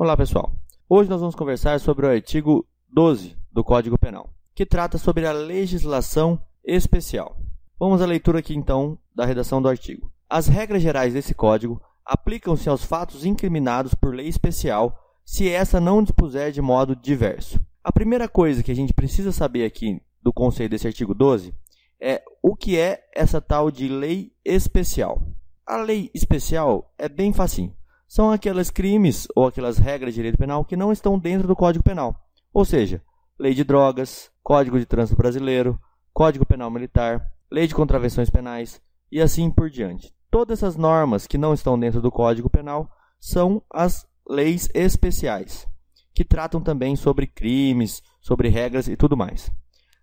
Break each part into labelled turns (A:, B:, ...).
A: Olá, pessoal. Hoje nós vamos conversar sobre o artigo 12 do Código Penal, que trata sobre a legislação especial. Vamos à leitura aqui então da redação do artigo. As regras gerais desse código aplicam-se aos fatos incriminados por lei especial se essa não dispuser de modo diverso. A primeira coisa que a gente precisa saber aqui do conceito desse artigo 12 é o que é essa tal de lei especial. A lei especial é bem facinho são aqueles crimes ou aquelas regras de direito penal que não estão dentro do Código Penal. Ou seja, lei de drogas, Código de Trânsito Brasileiro, Código Penal Militar, lei de contravenções penais e assim por diante. Todas essas normas que não estão dentro do Código Penal são as leis especiais, que tratam também sobre crimes, sobre regras e tudo mais.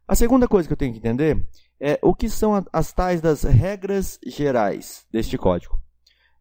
A: A segunda coisa que eu tenho que entender é o que são as tais das regras gerais deste código.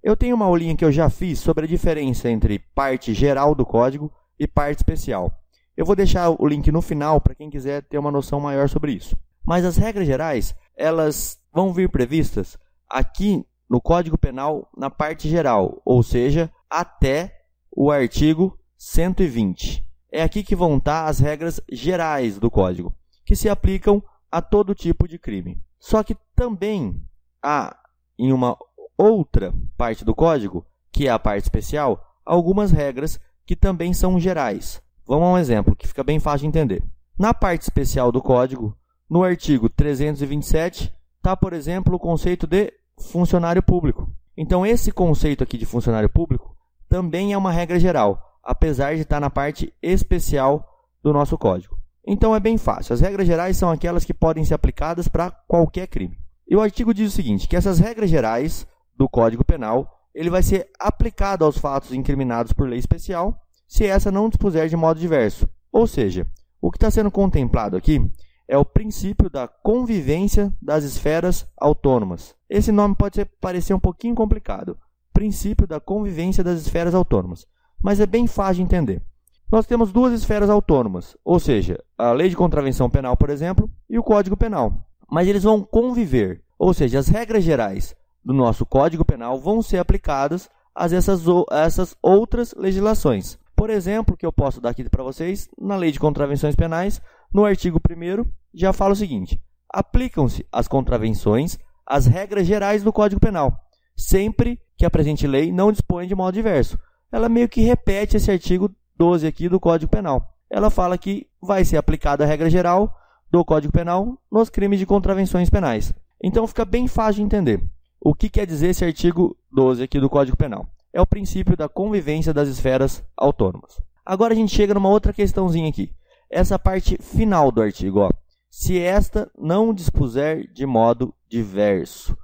A: Eu tenho uma aulinha que eu já fiz sobre a diferença entre parte geral do código e parte especial. Eu vou deixar o link no final para quem quiser ter uma noção maior sobre isso. Mas as regras gerais, elas vão vir previstas aqui no Código Penal na parte geral, ou seja, até o artigo 120. É aqui que vão estar as regras gerais do código, que se aplicam a todo tipo de crime. Só que também há em uma outra parte do código, que é a parte especial, algumas regras que também são gerais. Vamos a um exemplo que fica bem fácil de entender. Na parte especial do código, no artigo 327, está, por exemplo, o conceito de funcionário público. Então, esse conceito aqui de funcionário público também é uma regra geral, apesar de estar na parte especial do nosso código. Então, é bem fácil. As regras gerais são aquelas que podem ser aplicadas para qualquer crime. E o artigo diz o seguinte, que essas regras gerais do Código Penal, ele vai ser aplicado aos fatos incriminados por lei especial, se essa não dispuser de modo diverso. Ou seja, o que está sendo contemplado aqui é o princípio da convivência das esferas autônomas. Esse nome pode ser, parecer um pouquinho complicado. Princípio da convivência das esferas autônomas. Mas é bem fácil de entender. Nós temos duas esferas autônomas, ou seja, a Lei de Contravenção Penal, por exemplo, e o Código Penal. Mas eles vão conviver, ou seja, as regras gerais do nosso Código Penal vão ser aplicadas a essas, essas outras legislações. Por exemplo, que eu posso dar aqui para vocês, na Lei de Contravenções Penais, no artigo 1 já fala o seguinte: aplicam-se às contravenções as regras gerais do Código Penal, sempre que a presente lei não dispõe de modo diverso. Ela meio que repete esse artigo 12 aqui do Código Penal. Ela fala que vai ser aplicada a regra geral do Código Penal nos crimes de contravenções penais. Então fica bem fácil de entender. O que quer dizer esse artigo 12 aqui do Código Penal? É o princípio da convivência das esferas autônomas. Agora a gente chega numa outra questãozinha aqui. Essa parte final do artigo, ó. Se esta não dispuser de modo diverso.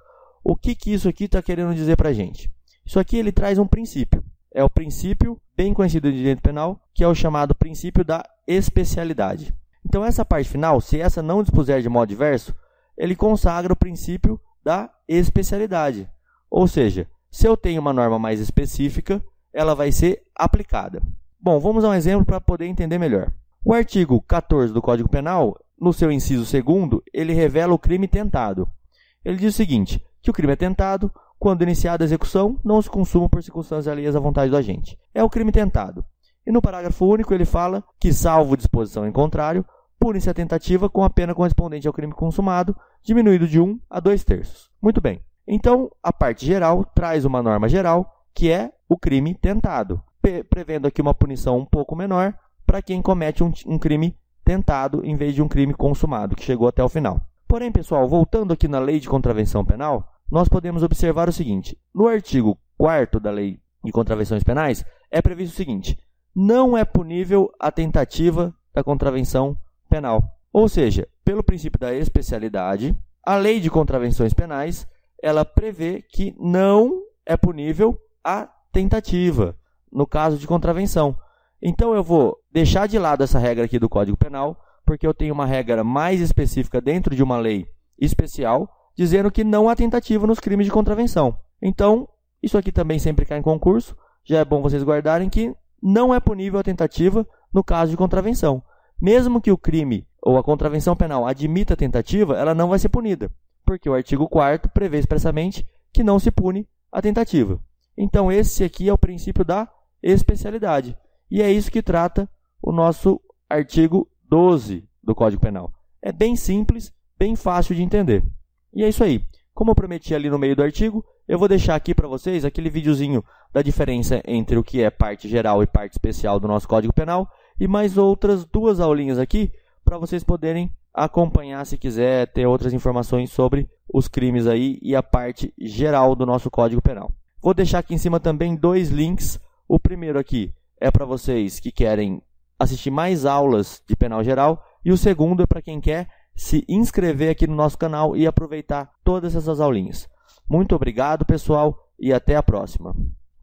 A: O que, que isso aqui está querendo dizer para a gente? Isso aqui ele traz um princípio. É o princípio bem conhecido de direito penal, que é o chamado princípio da especialidade. Então, essa parte final, se essa não dispuser de modo diverso, ele consagra o princípio da especialidade. Ou seja, se eu tenho uma norma mais específica, ela vai ser aplicada. Bom, vamos a um exemplo para poder entender melhor. O artigo 14 do Código Penal, no seu inciso 2, ele revela o crime tentado. Ele diz o seguinte, que o crime é tentado quando iniciada a execução não se consuma por circunstâncias alheias à vontade do agente. É o crime tentado. E no parágrafo único ele fala que, salvo disposição em contrário, pune-se a tentativa com a pena correspondente ao crime consumado, diminuído de 1 a 2 terços. Muito bem. Então, a parte geral traz uma norma geral, que é o crime tentado, prevendo aqui uma punição um pouco menor para quem comete um, um crime tentado em vez de um crime consumado, que chegou até o final. Porém, pessoal, voltando aqui na Lei de Contravenção Penal, nós podemos observar o seguinte: no artigo 4 da Lei de Contravenções Penais, é previsto o seguinte: não é punível a tentativa da contravenção penal. Ou seja, pelo princípio da especialidade, a lei de contravenções penais ela prevê que não é punível a tentativa no caso de contravenção. Então eu vou deixar de lado essa regra aqui do Código Penal, porque eu tenho uma regra mais específica dentro de uma lei especial, dizendo que não há tentativa nos crimes de contravenção. Então, isso aqui também sempre cai em concurso, já é bom vocês guardarem que não é punível a tentativa no caso de contravenção. Mesmo que o crime ou a contravenção penal admita a tentativa, ela não vai ser punida, porque o artigo 4 prevê expressamente que não se pune a tentativa. Então, esse aqui é o princípio da especialidade. E é isso que trata o nosso artigo 12 do Código Penal. É bem simples, bem fácil de entender. E é isso aí. Como eu prometi ali no meio do artigo, eu vou deixar aqui para vocês aquele videozinho da diferença entre o que é parte geral e parte especial do nosso Código Penal e mais outras duas aulinhas aqui para vocês poderem acompanhar se quiser ter outras informações sobre os crimes aí e a parte geral do nosso Código Penal. Vou deixar aqui em cima também dois links. O primeiro aqui é para vocês que querem assistir mais aulas de penal geral e o segundo é para quem quer se inscrever aqui no nosso canal e aproveitar todas essas aulinhas. Muito obrigado, pessoal, e até a próxima.